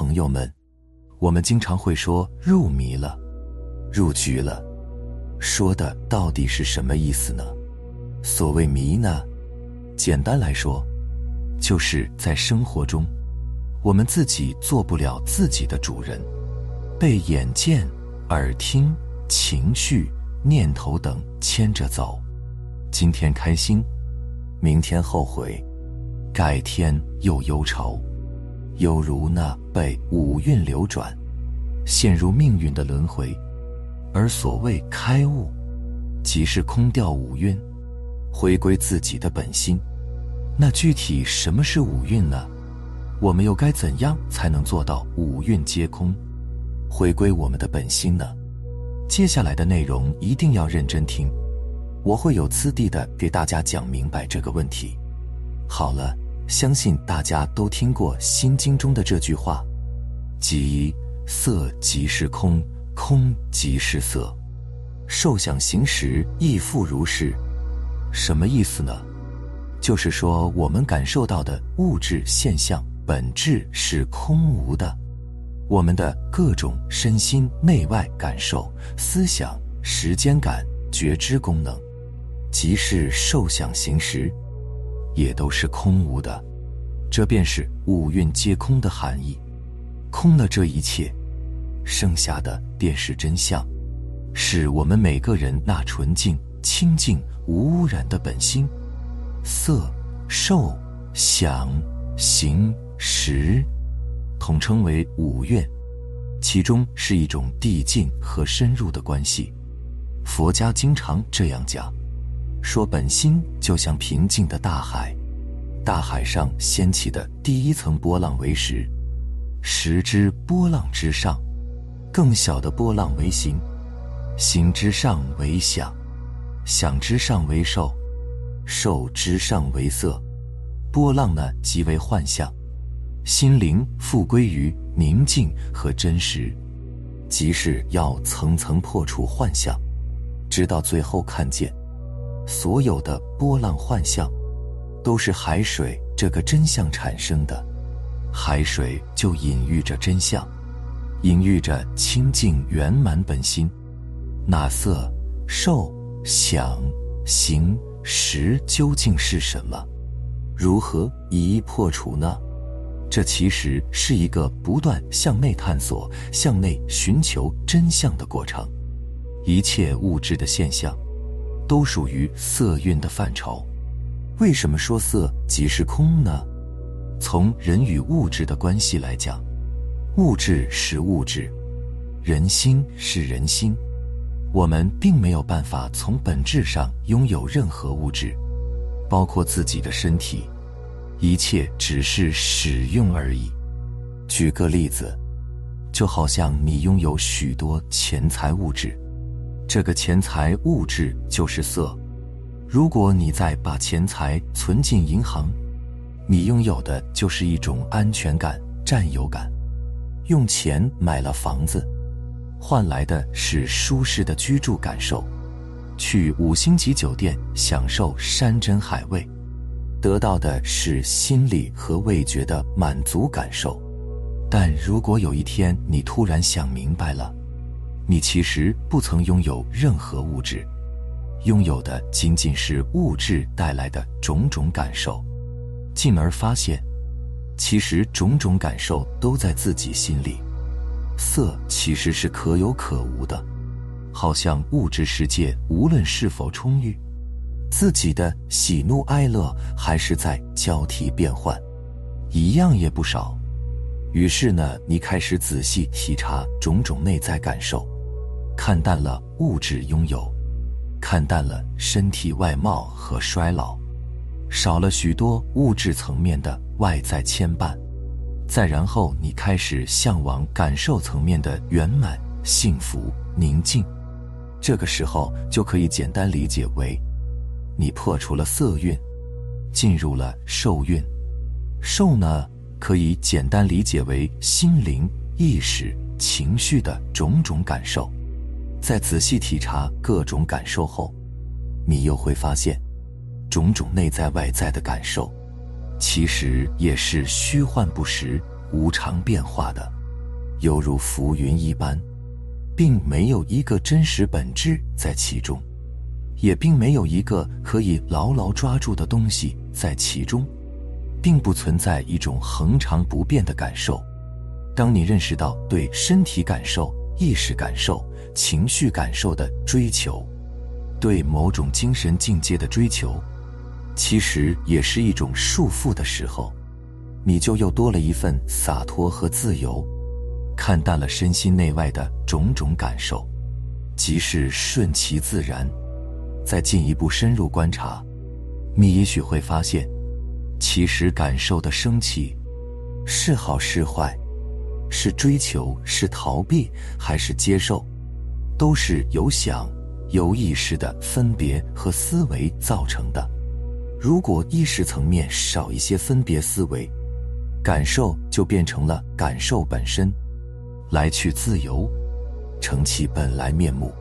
朋友们，我们经常会说入迷了、入局了，说的到底是什么意思呢？所谓迷呢，简单来说，就是在生活中，我们自己做不了自己的主人，被眼见、耳听、情绪、念头等牵着走，今天开心，明天后悔，改天又忧愁。犹如那被五蕴流转，陷入命运的轮回，而所谓开悟，即是空掉五蕴，回归自己的本心。那具体什么是五蕴呢？我们又该怎样才能做到五蕴皆空，回归我们的本心呢？接下来的内容一定要认真听，我会有次第的给大家讲明白这个问题。好了。相信大家都听过《心经》中的这句话：“即色即是空，空即是色，受想行识亦复如是。”什么意思呢？就是说，我们感受到的物质现象本质是空无的，我们的各种身心内外感受、思想、时间感、觉知功能，即是受想行识。也都是空无的，这便是五蕴皆空的含义。空了这一切，剩下的便是真相，是我们每个人那纯净、清净、无污染的本心。色、受、想、行、识，统称为五蕴，其中是一种递进和深入的关系。佛家经常这样讲。说本心就像平静的大海，大海上掀起的第一层波浪为实，实之波浪之上，更小的波浪为形，形之上为想，想之上为受，受之上为色，波浪呢即为幻象，心灵复归于宁静和真实，即是要层层破除幻象，直到最后看见。所有的波浪幻象，都是海水这个真相产生的。海水就隐喻着真相，隐喻着清净圆满本心。那色、受、想、行、识究竟是什么？如何一一破除呢？这其实是一个不断向内探索、向内寻求真相的过程。一切物质的现象。都属于色蕴的范畴。为什么说色即是空呢？从人与物质的关系来讲，物质是物质，人心是人心。我们并没有办法从本质上拥有任何物质，包括自己的身体，一切只是使用而已。举个例子，就好像你拥有许多钱财物质。这个钱财物质就是色，如果你再把钱财存进银行，你拥有的就是一种安全感、占有感。用钱买了房子，换来的是舒适的居住感受；去五星级酒店享受山珍海味，得到的是心理和味觉的满足感受。但如果有一天你突然想明白了，你其实不曾拥有任何物质，拥有的仅仅是物质带来的种种感受，进而发现，其实种种感受都在自己心里。色其实是可有可无的，好像物质世界无论是否充裕，自己的喜怒哀乐还是在交替变换，一样也不少。于是呢，你开始仔细体察种种内在感受。看淡了物质拥有，看淡了身体外貌和衰老，少了许多物质层面的外在牵绊，再然后你开始向往感受层面的圆满、幸福、宁静，这个时候就可以简单理解为，你破除了色蕴，进入了受蕴。受呢，可以简单理解为心灵、意识、情绪的种种感受。在仔细体察各种感受后，你又会发现，种种内在外在的感受，其实也是虚幻不实、无常变化的，犹如浮云一般，并没有一个真实本质在其中，也并没有一个可以牢牢抓住的东西在其中，并不存在一种恒常不变的感受。当你认识到对身体感受、意识感受、情绪感受的追求，对某种精神境界的追求，其实也是一种束缚的时候。你就又多了一份洒脱和自由，看淡了身心内外的种种感受，即是顺其自然。再进一步深入观察，你也许会发现，其实感受的升起，是好是坏，是追求是逃避还是接受，都是由想、由意识的分别和思维造成的。如果意识层面少一些分别思维，感受就变成了感受本身，来去自由，成其本来面目。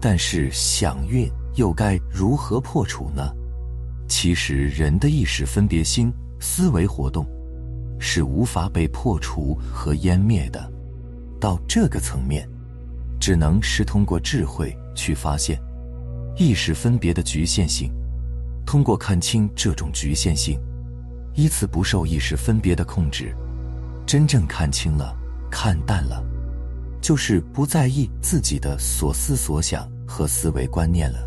但是想运又该如何破除呢？其实人的意识分别心、思维活动，是无法被破除和湮灭的。到这个层面，只能是通过智慧去发现意识分别的局限性，通过看清这种局限性。依次不受意识分别的控制，真正看清了、看淡了，就是不在意自己的所思所想和思维观念了。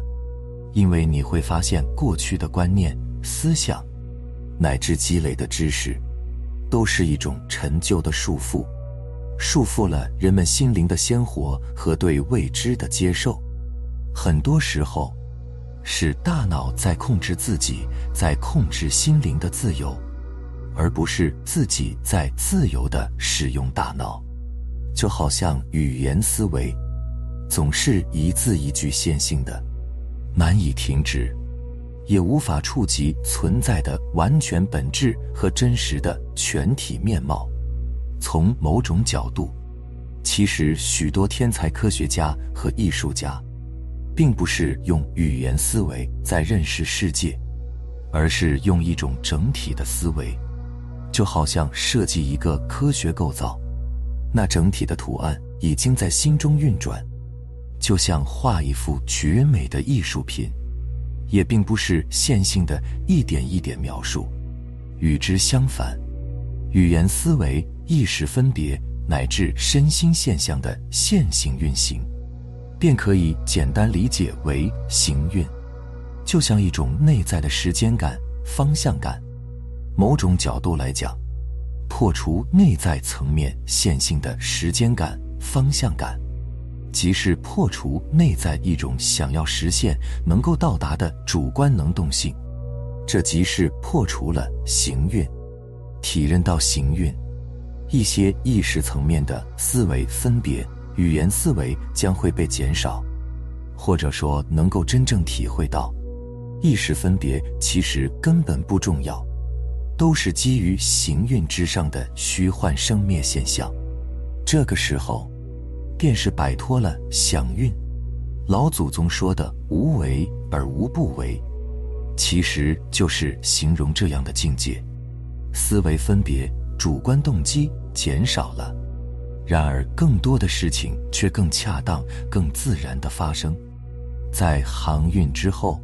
因为你会发现，过去的观念、思想，乃至积累的知识，都是一种陈旧的束缚，束缚了人们心灵的鲜活和对未知的接受。很多时候。是大脑在控制自己，在控制心灵的自由，而不是自己在自由的使用大脑。就好像语言思维，总是一字一句线性的，难以停止，也无法触及存在的完全本质和真实的全体面貌。从某种角度，其实许多天才科学家和艺术家。并不是用语言思维在认识世界，而是用一种整体的思维，就好像设计一个科学构造，那整体的图案已经在心中运转，就像画一幅绝美的艺术品，也并不是线性的一点一点描述。与之相反，语言思维、意识分别乃至身心现象的线性运行。便可以简单理解为行运，就像一种内在的时间感、方向感。某种角度来讲，破除内在层面线性的时间感、方向感，即是破除内在一种想要实现、能够到达的主观能动性。这即是破除了行运，体认到行运一些意识层面的思维分别。语言思维将会被减少，或者说能够真正体会到，意识分别其实根本不重要，都是基于行运之上的虚幻生灭现象。这个时候，便是摆脱了想运。老祖宗说的“无为而无不为”，其实就是形容这样的境界：思维分别、主观动机减少了。然而，更多的事情却更恰当、更自然的发生。在航运之后，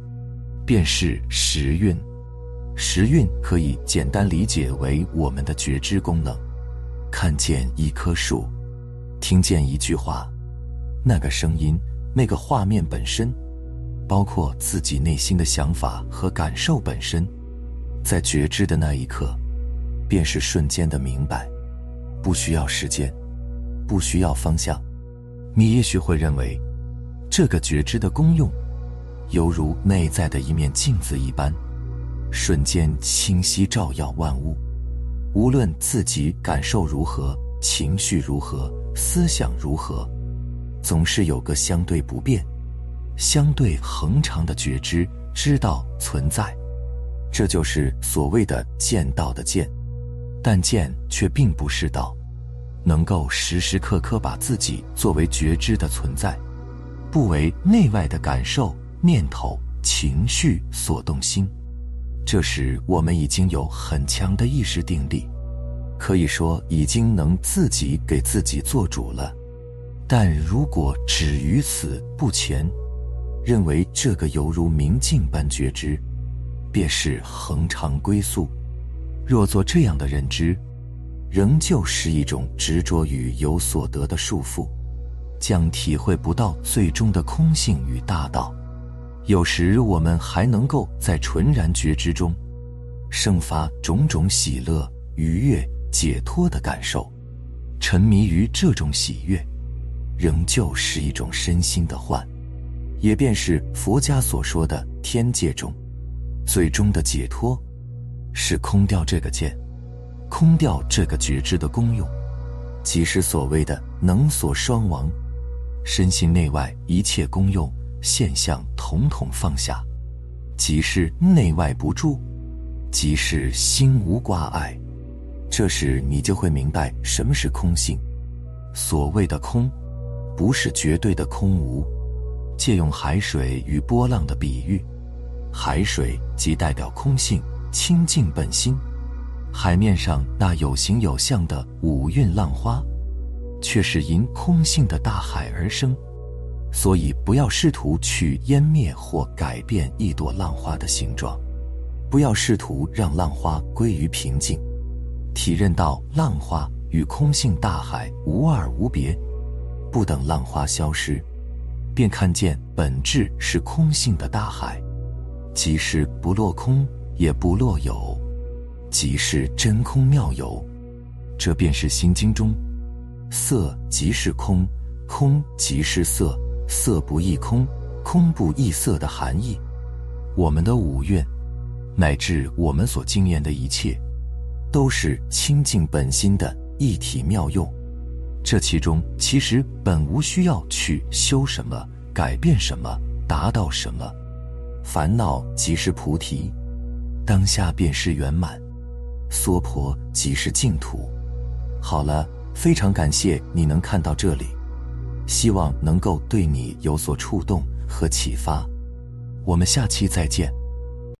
便是时运。时运可以简单理解为我们的觉知功能。看见一棵树，听见一句话，那个声音、那个画面本身，包括自己内心的想法和感受本身，在觉知的那一刻，便是瞬间的明白，不需要时间。不需要方向，你也许会认为，这个觉知的功用，犹如内在的一面镜子一般，瞬间清晰照耀万物。无论自己感受如何，情绪如何，思想如何，总是有个相对不变、相对恒长的觉知，知道存在。这就是所谓的见道的见，但见却并不是道。能够时时刻刻把自己作为觉知的存在，不为内外的感受、念头、情绪所动心，这时我们已经有很强的意识定力，可以说已经能自己给自己做主了。但如果止于此不前，认为这个犹如明镜般觉知，便是恒常归宿。若做这样的认知，仍旧是一种执着于有所得的束缚，将体会不到最终的空性与大道。有时我们还能够在纯然觉知中，生发种种喜乐、愉悦、解脱的感受。沉迷于这种喜悦，仍旧是一种身心的幻，也便是佛家所说的天界中，最终的解脱，是空掉这个见。空掉这个觉知的功用，即是所谓的能所双亡，身心内外一切功用现象统统放下，即是内外不住，即是心无挂碍。这时你就会明白什么是空性。所谓的空，不是绝对的空无。借用海水与波浪的比喻，海水即代表空性清净本心。海面上那有形有相的五蕴浪花，却是因空性的大海而生，所以不要试图去湮灭或改变一朵浪花的形状，不要试图让浪花归于平静，体认到浪花与空性大海无二无别，不等浪花消失，便看见本质是空性的大海，即是不落空也不落有。即是真空妙有，这便是《心经》中“色即是空，空即是色，色不异空，空不异色”的含义。我们的五蕴，乃至我们所经验的一切，都是清净本心的一体妙用。这其中其实本无需要去修什么、改变什么、达到什么。烦恼即是菩提，当下便是圆满。娑婆即是净土。好了，非常感谢你能看到这里，希望能够对你有所触动和启发。我们下期再见。